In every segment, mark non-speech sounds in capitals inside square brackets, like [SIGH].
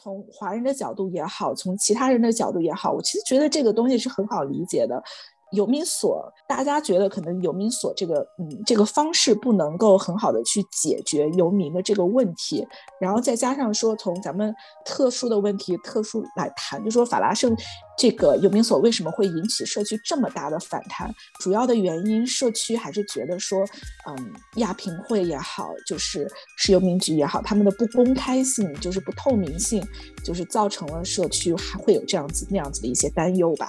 从华人的角度也好，从其他人的角度也好，我其实觉得这个东西是很好理解的。游民所，大家觉得可能游民所这个，嗯，这个方式不能够很好的去解决游民的这个问题，然后再加上说从咱们特殊的问题特殊来谈，就说法拉盛这个游民所为什么会引起社区这么大的反弹，主要的原因社区还是觉得说，嗯，亚平会也好，就是市游民局也好，他们的不公开性，就是不透明性，就是造成了社区还会有这样子那样子的一些担忧吧。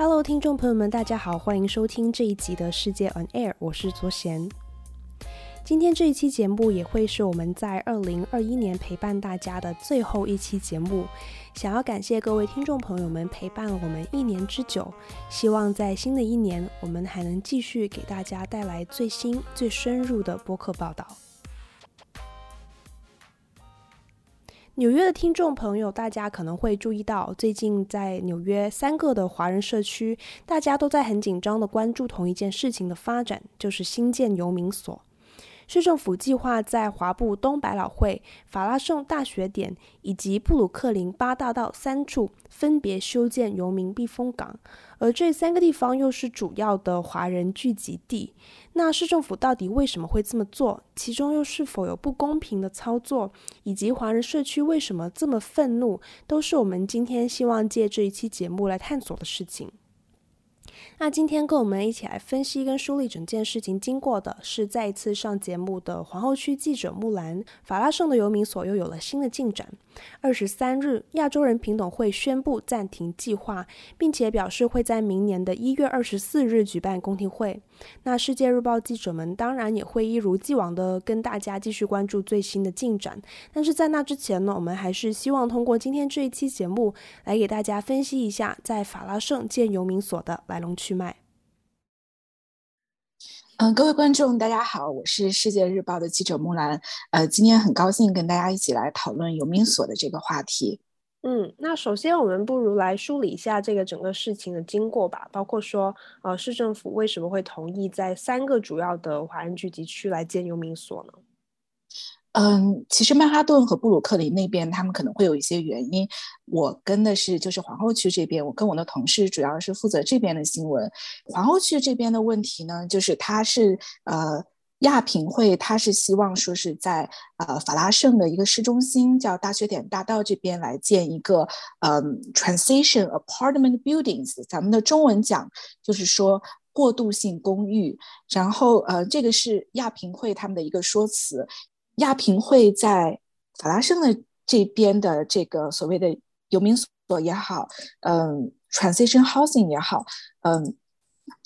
Hello，听众朋友们，大家好，欢迎收听这一集的世界 On Air，我是卓贤。今天这一期节目也会是我们在二零二一年陪伴大家的最后一期节目，想要感谢各位听众朋友们陪伴我们一年之久，希望在新的一年，我们还能继续给大家带来最新、最深入的播客报道。纽约的听众朋友，大家可能会注意到，最近在纽约三个的华人社区，大家都在很紧张的关注同一件事情的发展，就是新建游民所。市政府计划在华埠东百老汇、法拉盛大学点以及布鲁克林八大道三处分别修建游民避风港，而这三个地方又是主要的华人聚集地。那市政府到底为什么会这么做？其中又是否有不公平的操作？以及华人社区为什么这么愤怒？都是我们今天希望借这一期节目来探索的事情。那今天跟我们一起来分析跟梳理整件事情经过的是再一次上节目的皇后区记者木兰。法拉盛的游民所又有了新的进展。二十三日，亚洲人平等会宣布暂停计划，并且表示会在明年的一月二十四日举办公听会。那世界日报记者们当然也会一如既往的跟大家继续关注最新的进展。但是在那之前呢，我们还是希望通过今天这一期节目来给大家分析一下在法拉盛建游民所的来龙去脉。嗯，各位观众，大家好，我是世界日报的记者木兰。呃，今天很高兴跟大家一起来讨论游民所的这个话题。嗯，那首先我们不如来梳理一下这个整个事情的经过吧，包括说，呃，市政府为什么会同意在三个主要的华人聚集区来建游民所呢？嗯，其实曼哈顿和布鲁克林那边，他们可能会有一些原因。我跟的是就是皇后区这边，我跟我的同事主要是负责这边的新闻。皇后区这边的问题呢，就是他是呃亚平会，他是希望说是在呃法拉盛的一个市中心叫大学点大道这边来建一个嗯 transition apartment buildings，咱们的中文讲就是说过渡性公寓。然后呃这个是亚平会他们的一个说辞。亚平会在法拉盛的这边的这个所谓的游民所也好，嗯，transition housing 也好，嗯，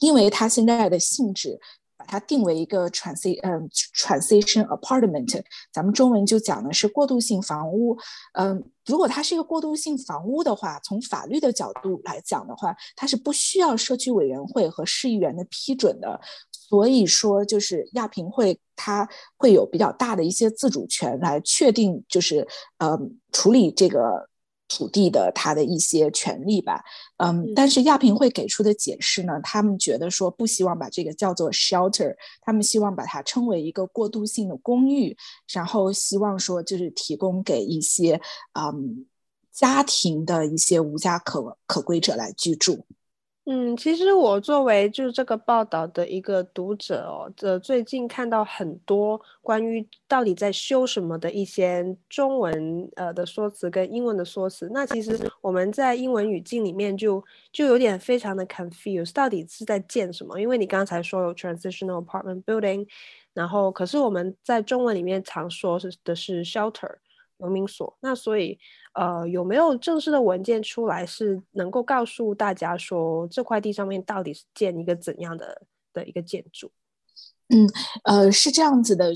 因为它现在的性质，把它定为一个 transition，嗯 transition apartment，咱们中文就讲的是过渡性房屋。嗯，如果它是一个过渡性房屋的话，从法律的角度来讲的话，它是不需要社区委员会和市议员的批准的。所以说，就是亚平会，它会有比较大的一些自主权来确定，就是呃处理这个土地的它的一些权利吧。嗯，但是亚平会给出的解释呢，他们觉得说不希望把这个叫做 shelter，他们希望把它称为一个过渡性的公寓，然后希望说就是提供给一些嗯家庭的一些无家可可归者来居住。嗯，其实我作为就是这个报道的一个读者哦，这最近看到很多关于到底在修什么的一些中文呃的说辞跟英文的说辞，那其实我们在英文语境里面就就有点非常的 confused，到底是在建什么？因为你刚才说有 transitional apartment building，然后可是我们在中文里面常说是的是 shelter 游民所，那所以。呃，有没有正式的文件出来，是能够告诉大家说这块地上面到底是建一个怎样的的一个建筑？嗯，呃，是这样子的，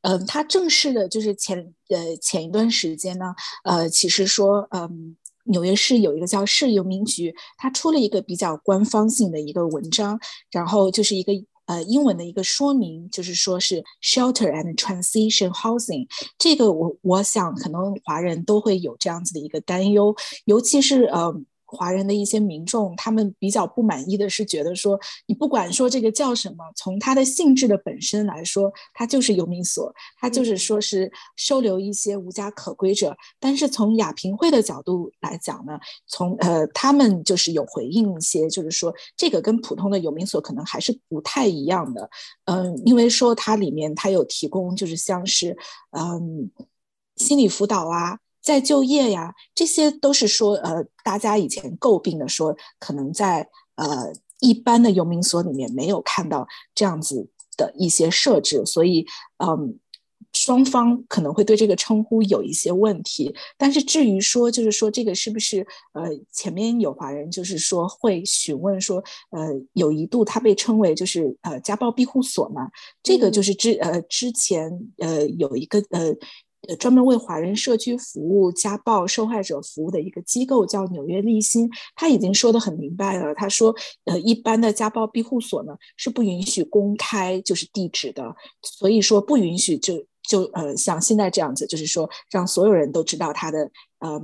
嗯、呃，它正式的就是前呃前一段时间呢，呃，其实说，嗯、纽约市有一个叫市游民局，它出了一个比较官方性的一个文章，然后就是一个。呃，英文的一个说明就是说是 shelter and transition housing，这个我我想可能华人都会有这样子的一个担忧，尤其是呃华人的一些民众，他们比较不满意的是，觉得说你不管说这个叫什么，从它的性质的本身来说，它就是游民所，它就是说是收留一些无家可归者。但是从亚平会的角度来讲呢，从呃他们就是有回应一些，就是说这个跟普通的游民所可能还是不太一样的。嗯、呃，因为说它里面它有提供，就是像是嗯心理辅导啊。再就业呀，这些都是说，呃，大家以前诟病的说，可能在呃一般的游民所里面没有看到这样子的一些设置，所以，嗯，双方可能会对这个称呼有一些问题。但是至于说，就是说这个是不是，呃，前面有华人就是说会询问说，呃，有一度他被称为就是呃家暴庇护所嘛，这个就是之呃之前呃有一个呃。呃，专门为华人社区服务、家暴受害者服务的一个机构叫纽约励馨，他已经说得很明白了。他说，呃，一般的家暴庇护所呢是不允许公开就是地址的，所以说不允许就就呃像现在这样子，就是说让所有人都知道他的嗯、呃、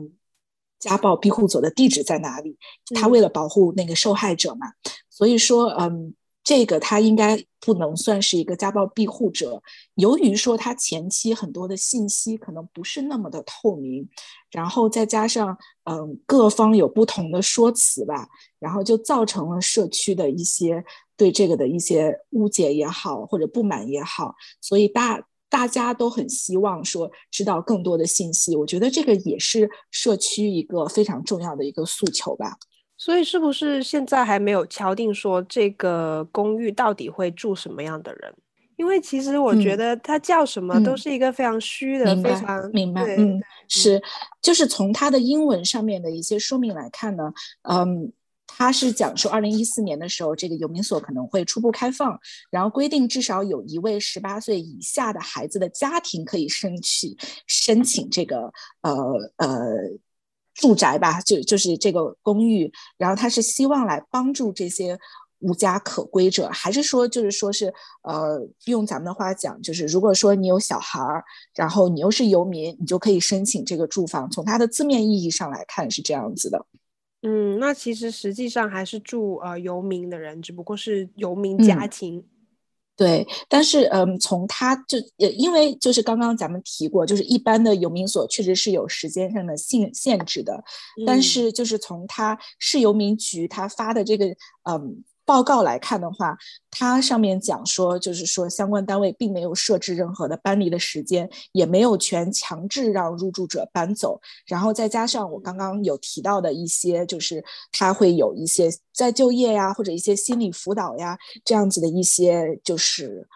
家暴庇护所的地址在哪里。他为了保护那个受害者嘛，所以说嗯。这个他应该不能算是一个家暴庇护者，由于说他前期很多的信息可能不是那么的透明，然后再加上嗯各方有不同的说辞吧，然后就造成了社区的一些对这个的一些误解也好或者不满也好，所以大大家都很希望说知道更多的信息，我觉得这个也是社区一个非常重要的一个诉求吧。所以是不是现在还没有敲定说这个公寓到底会住什么样的人？因为其实我觉得它叫什么都是一个非常虚的，嗯、非常明白。嗯，是，就是从它的英文上面的一些说明来看呢，嗯，它是讲说二零一四年的时候，这个游民所可能会初步开放，然后规定至少有一位十八岁以下的孩子的家庭可以申请申请这个呃呃。住宅吧，就就是这个公寓，然后他是希望来帮助这些无家可归者，还是说就是说是呃，用咱们的话讲，就是如果说你有小孩儿，然后你又是游民，你就可以申请这个住房。从它的字面意义上来看是这样子的。嗯，那其实实际上还是住呃游民的人，只不过是游民家庭。嗯对，但是嗯，从他就也，因为就是刚刚咱们提过，就是一般的游民所确实是有时间上的限限制的，嗯、但是就是从他市游民局他发的这个嗯。报告来看的话，它上面讲说，就是说相关单位并没有设置任何的搬离的时间，也没有权强制让入住者搬走。然后再加上我刚刚有提到的一些，就是他会有一些再就业呀，或者一些心理辅导呀这样子的一些，就是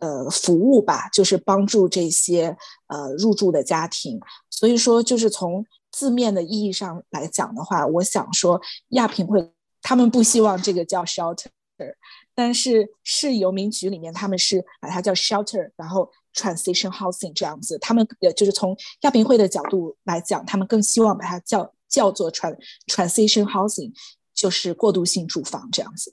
呃服务吧，就是帮助这些呃入住的家庭。所以说，就是从字面的意义上来讲的话，我想说亚平会。他们不希望这个叫 shelter，但是市游民局里面他们是把它叫 shelter，然后 transition housing 这样子。他们呃就是从亚平会的角度来讲，他们更希望把它叫叫做 trans transition housing，就是过渡性住房这样子。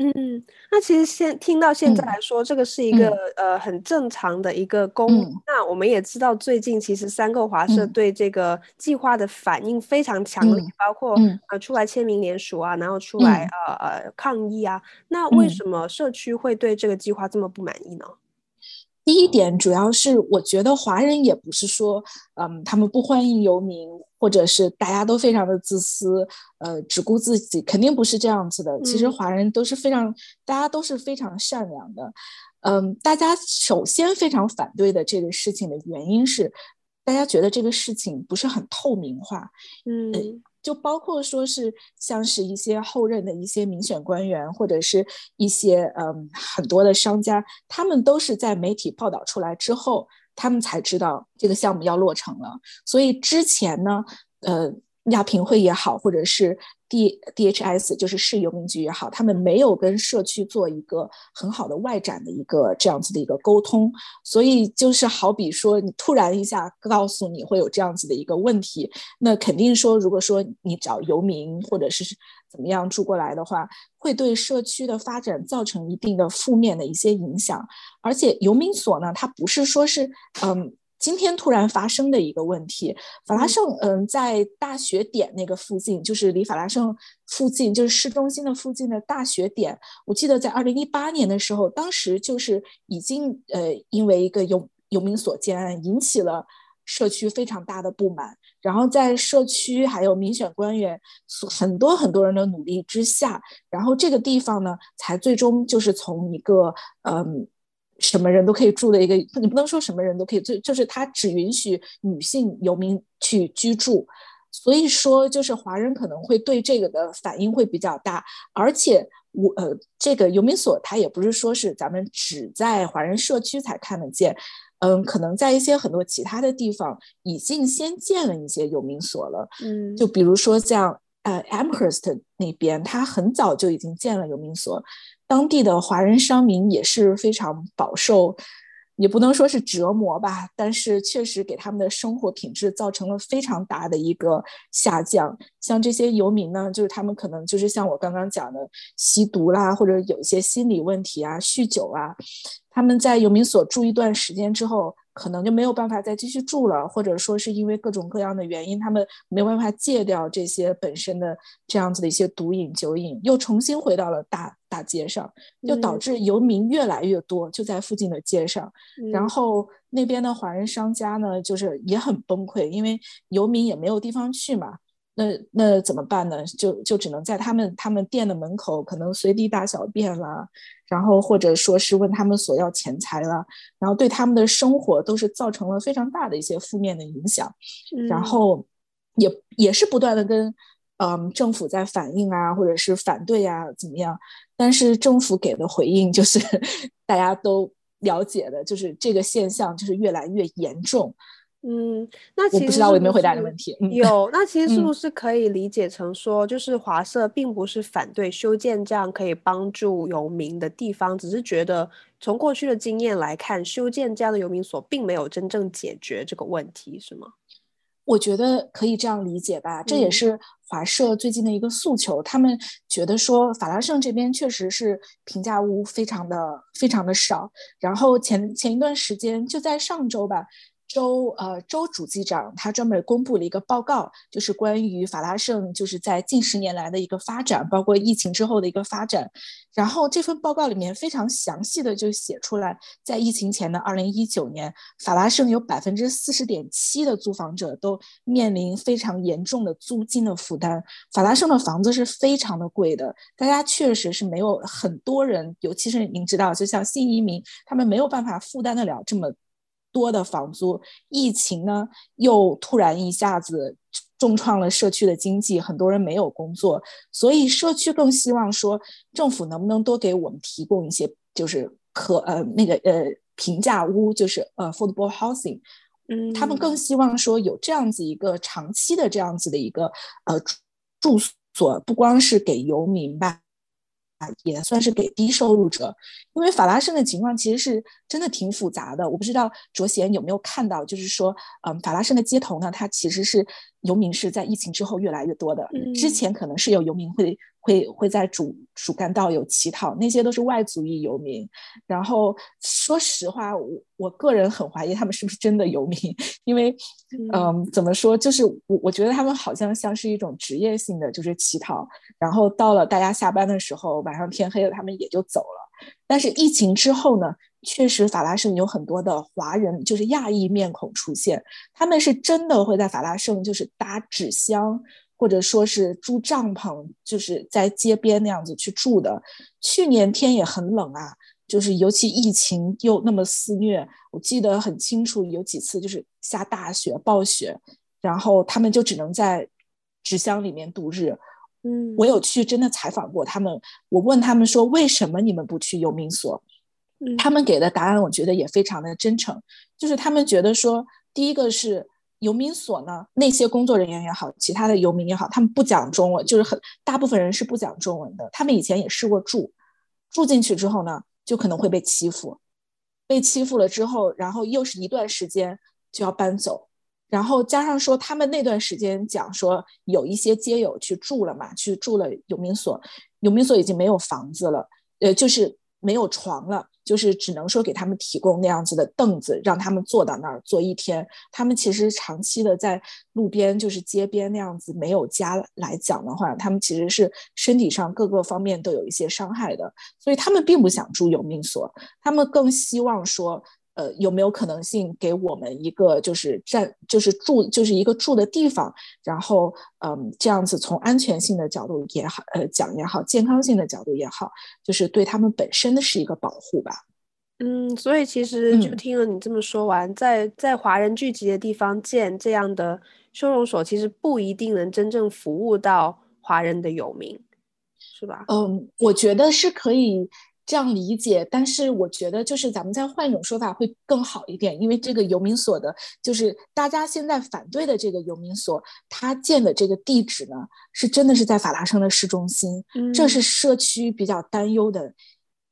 嗯，那其实现听到现在来说，嗯、这个是一个、嗯、呃很正常的一个公寓。嗯、那我们也知道，最近其实三个华社对这个计划的反应非常强烈，嗯、包括、嗯、呃出来签名联署啊，然后出来、嗯、呃呃抗议啊。那为什么社区会对这个计划这么不满意呢？第一点主要是我觉得华人也不是说，嗯，他们不欢迎游民。或者是大家都非常的自私，呃，只顾自己，肯定不是这样子的。其实华人都是非常，嗯、大家都是非常善良的。嗯，大家首先非常反对的这个事情的原因是，大家觉得这个事情不是很透明化。嗯、呃，就包括说是像是一些后任的一些民选官员，或者是一些嗯很多的商家，他们都是在媒体报道出来之后。他们才知道这个项目要落成了，所以之前呢，呃，亚平会也好，或者是 D DHS 就是市游民局也好，他们没有跟社区做一个很好的外展的一个这样子的一个沟通，所以就是好比说，你突然一下告诉你会有这样子的一个问题，那肯定说，如果说你找游民或者是。怎么样住过来的话，会对社区的发展造成一定的负面的一些影响。而且游民所呢，它不是说是嗯今天突然发生的一个问题。法拉盛，嗯，在大学点那个附近，就是离法拉盛附近，就是市中心的附近的大学点。我记得在二零一八年的时候，当时就是已经呃，因为一个游游民所建案，引起了社区非常大的不满。然后在社区还有民选官员很多很多人的努力之下，然后这个地方呢，才最终就是从一个嗯。什么人都可以住的一个，你不能说什么人都可以，就就是他只允许女性游民去居住，所以说就是华人可能会对这个的反应会比较大，而且我呃这个游民所它也不是说是咱们只在华人社区才看得见，嗯，可能在一些很多其他的地方已经先建了一些游民所了，嗯，就比如说像呃 Amherst 那边，他很早就已经建了游民所。当地的华人商民也是非常饱受，也不能说是折磨吧，但是确实给他们的生活品质造成了非常大的一个下降。像这些游民呢，就是他们可能就是像我刚刚讲的吸毒啦，或者有一些心理问题啊、酗酒啊，他们在游民所住一段时间之后。可能就没有办法再继续住了，或者说是因为各种各样的原因，他们没有办法戒掉这些本身的这样子的一些毒瘾、酒瘾，又重新回到了大大街上，就导致游民越来越多，就在附近的街上。嗯、然后那边的华人商家呢，就是也很崩溃，因为游民也没有地方去嘛。那那怎么办呢？就就只能在他们他们店的门口，可能随地大小便啦，然后或者说是问他们索要钱财啦，然后对他们的生活都是造成了非常大的一些负面的影响，嗯、然后也也是不断的跟嗯政府在反应啊，或者是反对啊，怎么样？但是政府给的回应就是 [LAUGHS] 大家都了解的，就是这个现象就是越来越严重。嗯，那其实是不是我不知道我有没有回答你的问题。有，那其实 [LAUGHS] 是不是可以理解成说，嗯、就是华社并不是反对修建这样可以帮助游民的地方，只是觉得从过去的经验来看，修建这样的游民所并没有真正解决这个问题，是吗？我觉得可以这样理解吧，这也是华社最近的一个诉求。嗯、他们觉得说，法拉盛这边确实是平价屋非常的非常的少，然后前前一段时间就在上周吧。州呃州主机长他专门公布了一个报告，就是关于法拉盛就是在近十年来的一个发展，包括疫情之后的一个发展。然后这份报告里面非常详细的就写出来，在疫情前的二零一九年，法拉盛有百分之四十点七的租房者都面临非常严重的租金的负担。法拉盛的房子是非常的贵的，大家确实是没有很多人，尤其是您知道，就像新移民，他们没有办法负担得了这么。多的房租，疫情呢又突然一下子重创了社区的经济，很多人没有工作，所以社区更希望说政府能不能多给我们提供一些就是可呃那个呃平价屋，就是呃 affordable housing，嗯，他们更希望说有这样子一个长期的这样子的一个呃住所，不光是给游民吧。也算是给低收入者，因为法拉盛的情况其实是真的挺复杂的。我不知道卓贤有没有看到，就是说，嗯，法拉盛的街头呢，它其实是游民是在疫情之后越来越多的。之前可能是有游民会。会会在主主干道有乞讨，那些都是外族裔游民。然后说实话，我我个人很怀疑他们是不是真的游民，因为，嗯、呃，怎么说，就是我我觉得他们好像像是一种职业性的，就是乞讨。然后到了大家下班的时候，晚上天黑了，他们也就走了。但是疫情之后呢，确实法拉盛有很多的华人，就是亚裔面孔出现，他们是真的会在法拉盛就是搭纸箱。或者说是住帐篷，就是在街边那样子去住的。去年天也很冷啊，就是尤其疫情又那么肆虐，我记得很清楚，有几次就是下大雪、暴雪，然后他们就只能在纸箱里面度日。嗯，我有去真的采访过他们，我问他们说，为什么你们不去游民所？他们给的答案我觉得也非常的真诚，就是他们觉得说，第一个是。游民所呢，那些工作人员也好，其他的游民也好，他们不讲中文，就是很大部分人是不讲中文的。他们以前也试过住，住进去之后呢，就可能会被欺负，被欺负了之后，然后又是一段时间就要搬走，然后加上说他们那段时间讲说有一些街友去住了嘛，去住了游民所，游民所已经没有房子了，呃，就是没有床了。就是只能说给他们提供那样子的凳子，让他们坐到那儿坐一天。他们其实长期的在路边，就是街边那样子没有家来讲的话，他们其实是身体上各个方面都有一些伤害的，所以他们并不想住游民所，他们更希望说。呃，有没有可能性给我们一个就是站，就是住，就是一个住的地方？然后，嗯，这样子从安全性的角度也好，呃，讲也好，健康性的角度也好，就是对他们本身的是一个保护吧。嗯，所以其实就听了你这么说完，嗯、在在华人聚集的地方建这样的收容所，其实不一定能真正服务到华人的游民，是吧？嗯，我觉得是可以。这样理解，但是我觉得就是咱们再换一种说法会更好一点，因为这个游民所的，就是大家现在反对的这个游民所，它建的这个地址呢，是真的是在法拉盛的市中心，这是社区比较担忧的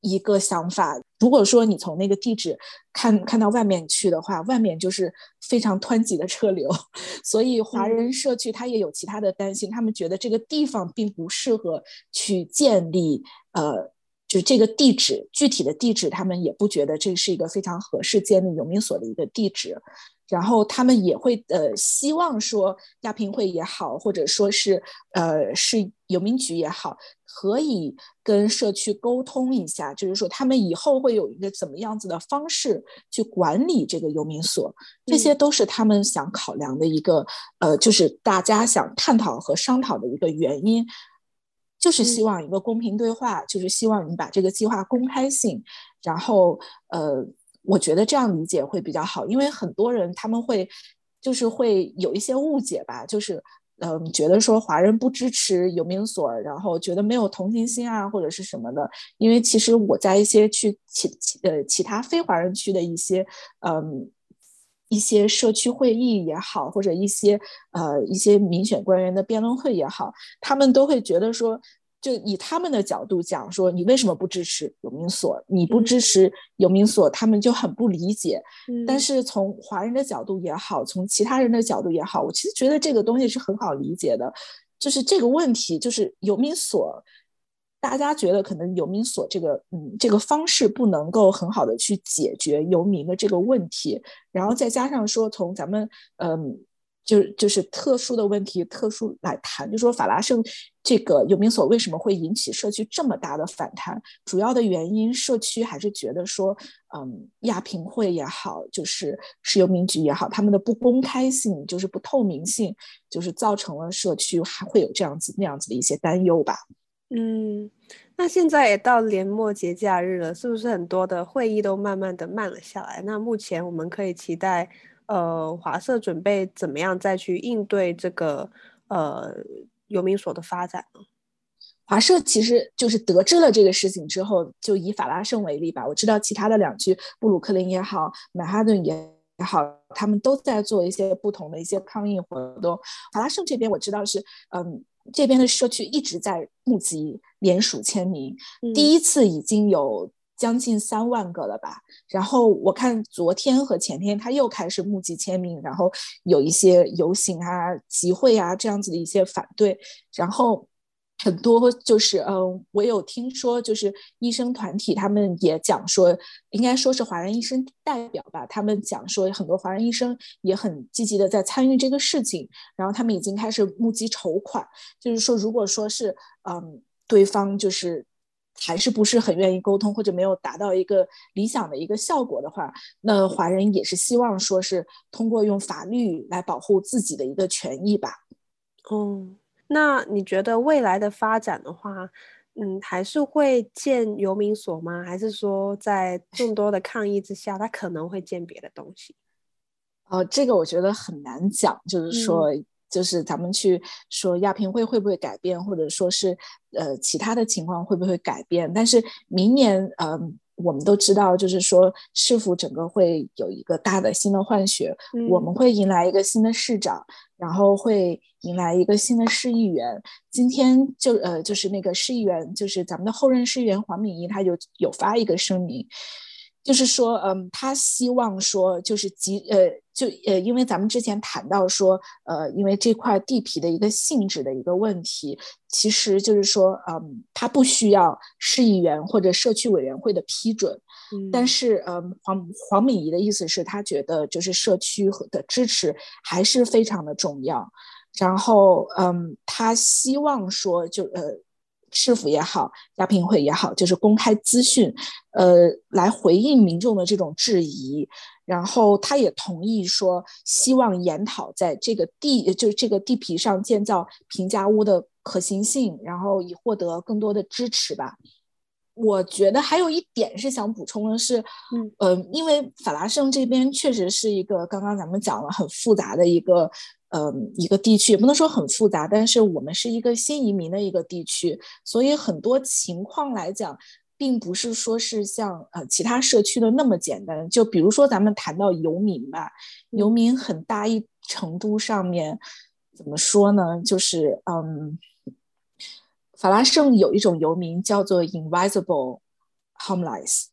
一个想法。如果说你从那个地址看看到外面去的话，外面就是非常湍急的车流，[LAUGHS] 所以华人社区他也有其他的担心，他们觉得这个地方并不适合去建立，呃。就这个地址，具体的地址，他们也不觉得这是一个非常合适建立游民所的一个地址，然后他们也会呃希望说亚平会也好，或者说是呃是游民局也好，可以跟社区沟通一下，就是说他们以后会有一个怎么样子的方式去管理这个游民所，这些都是他们想考量的一个呃，就是大家想探讨和商讨的一个原因。就是希望一个公平对话，嗯、就是希望你把这个计划公开性，然后呃，我觉得这样理解会比较好，因为很多人他们会就是会有一些误解吧，就是嗯、呃，觉得说华人不支持游民所，然后觉得没有同情心啊，或者是什么的。因为其实我在一些去其其呃其他非华人区的一些嗯、呃、一些社区会议也好，或者一些呃一些民选官员的辩论会也好，他们都会觉得说。就以他们的角度讲说，你为什么不支持游民所？你不支持游民所，他们就很不理解。嗯、但是从华人的角度也好，从其他人的角度也好，我其实觉得这个东西是很好理解的。就是这个问题，就是游民所，大家觉得可能游民所这个嗯这个方式不能够很好的去解决游民的这个问题，然后再加上说从咱们嗯。就就是特殊的问题，特殊来谈，就说法拉盛这个游民所为什么会引起社区这么大的反弹？主要的原因，社区还是觉得说，嗯，亚平会也好，就是市游民局也好，他们的不公开性，就是不透明性，就是造成了社区还会有这样子那样子的一些担忧吧。嗯，那现在也到年末节假日了，是不是很多的会议都慢慢的慢了下来？那目前我们可以期待。呃，华社准备怎么样再去应对这个呃游民所的发展呢？华社其实就是得知了这个事情之后，就以法拉盛为例吧。我知道其他的两区，布鲁克林也好，曼哈顿也好，他们都在做一些不同的一些抗议活动。法拉盛这边我知道是，嗯，这边的社区一直在募集联署签名，嗯、第一次已经有。将近三万个了吧，然后我看昨天和前天他又开始募集签名，然后有一些游行啊、集会啊这样子的一些反对，然后很多就是嗯，我有听说就是医生团体他们也讲说，应该说是华人医生代表吧，他们讲说很多华人医生也很积极的在参与这个事情，然后他们已经开始募集筹款，就是说如果说是嗯对方就是。还是不是很愿意沟通，或者没有达到一个理想的一个效果的话，那华人也是希望说是通过用法律来保护自己的一个权益吧。嗯，那你觉得未来的发展的话，嗯，还是会建游民所吗？还是说在众多的抗议之下，他可能会建别的东西？呃，这个我觉得很难讲，就是说。嗯就是咱们去说亚平会会不会改变，或者说是呃其他的情况会不会改变？但是明年，嗯、呃，我们都知道，就是说市府整个会有一个大的新的换血，嗯、我们会迎来一个新的市长，然后会迎来一个新的市议员。今天就呃就是那个市议员，就是咱们的后任市议员黄敏仪，他就有发一个声明。就是说，嗯，他希望说，就是即呃，就呃，因为咱们之前谈到说，呃，因为这块地皮的一个性质的一个问题，其实就是说，嗯，他不需要市议员或者社区委员会的批准，嗯、但是嗯，黄黄敏仪的意思是，他觉得就是社区的支持还是非常的重要。然后嗯，他希望说就呃，市府也好，亚评会也好，就是公开资讯，呃，来回应民众的这种质疑。然后他也同意说，希望研讨在这个地，就是这个地皮上建造平价屋的可行性，然后以获得更多的支持吧。我觉得还有一点是想补充的是，嗯，呃，因为法拉盛这边确实是一个刚刚咱们讲了很复杂的一个，呃，一个地区，也不能说很复杂，但是我们是一个新移民的一个地区，所以很多情况来讲。并不是说是像呃其他社区的那么简单，就比如说咱们谈到游民吧，游民很大一程度上面怎么说呢？就是嗯，法拉盛有一种游民叫做 invisible homeless。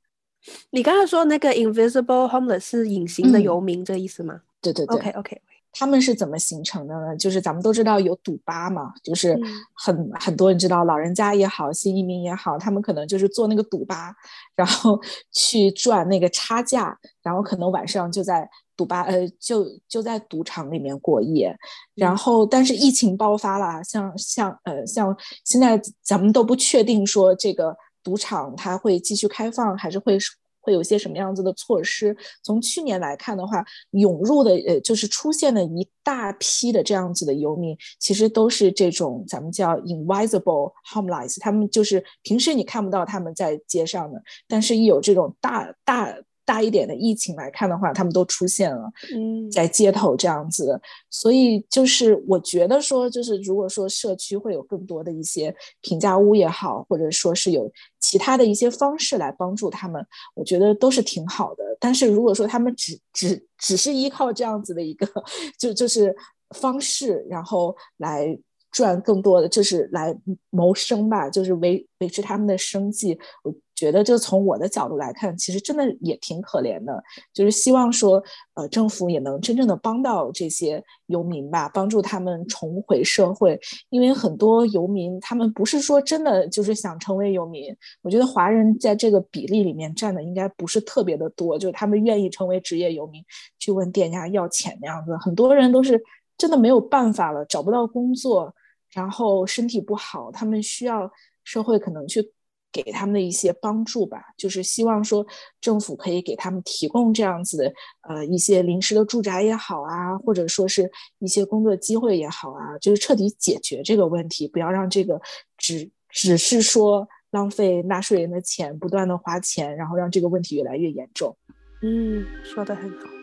你刚才说那个 invisible homeless 是隐形的游民，这意思吗？对对对。OK OK。他们是怎么形成的呢？就是咱们都知道有赌吧嘛，就是很、嗯、很多人知道，老人家也好，新移民也好，他们可能就是做那个赌吧，然后去赚那个差价，然后可能晚上就在堵巴呃就就在赌场里面过夜，然后但是疫情爆发了，像像呃像现在咱们都不确定说这个赌场它会继续开放还是会。会有些什么样子的措施？从去年来看的话，涌入的呃，就是出现了一大批的这样子的游民，其实都是这种咱们叫 invisible homeless，他们就是平时你看不到他们在街上的，但是一有这种大大。大一点的疫情来看的话，他们都出现了，嗯，在街头这样子，嗯，所以就是我觉得说，就是如果说社区会有更多的一些平价屋也好，或者说是有其他的一些方式来帮助他们，我觉得都是挺好的。但是如果说他们只只只是依靠这样子的一个 [LAUGHS] 就就是方式，然后来赚更多的，就是来谋生吧，就是维维持他们的生计，我。觉得就从我的角度来看，其实真的也挺可怜的，就是希望说，呃，政府也能真正的帮到这些游民吧，帮助他们重回社会。因为很多游民，他们不是说真的就是想成为游民。我觉得华人在这个比例里面占的应该不是特别的多，就是他们愿意成为职业游民，去问店家要钱那样子。很多人都是真的没有办法了，找不到工作，然后身体不好，他们需要社会可能去。给他们的一些帮助吧，就是希望说政府可以给他们提供这样子的呃一些临时的住宅也好啊，或者说是一些工作机会也好啊，就是彻底解决这个问题，不要让这个只只是说浪费纳税人的钱，不断的花钱，然后让这个问题越来越严重。嗯，说的很好。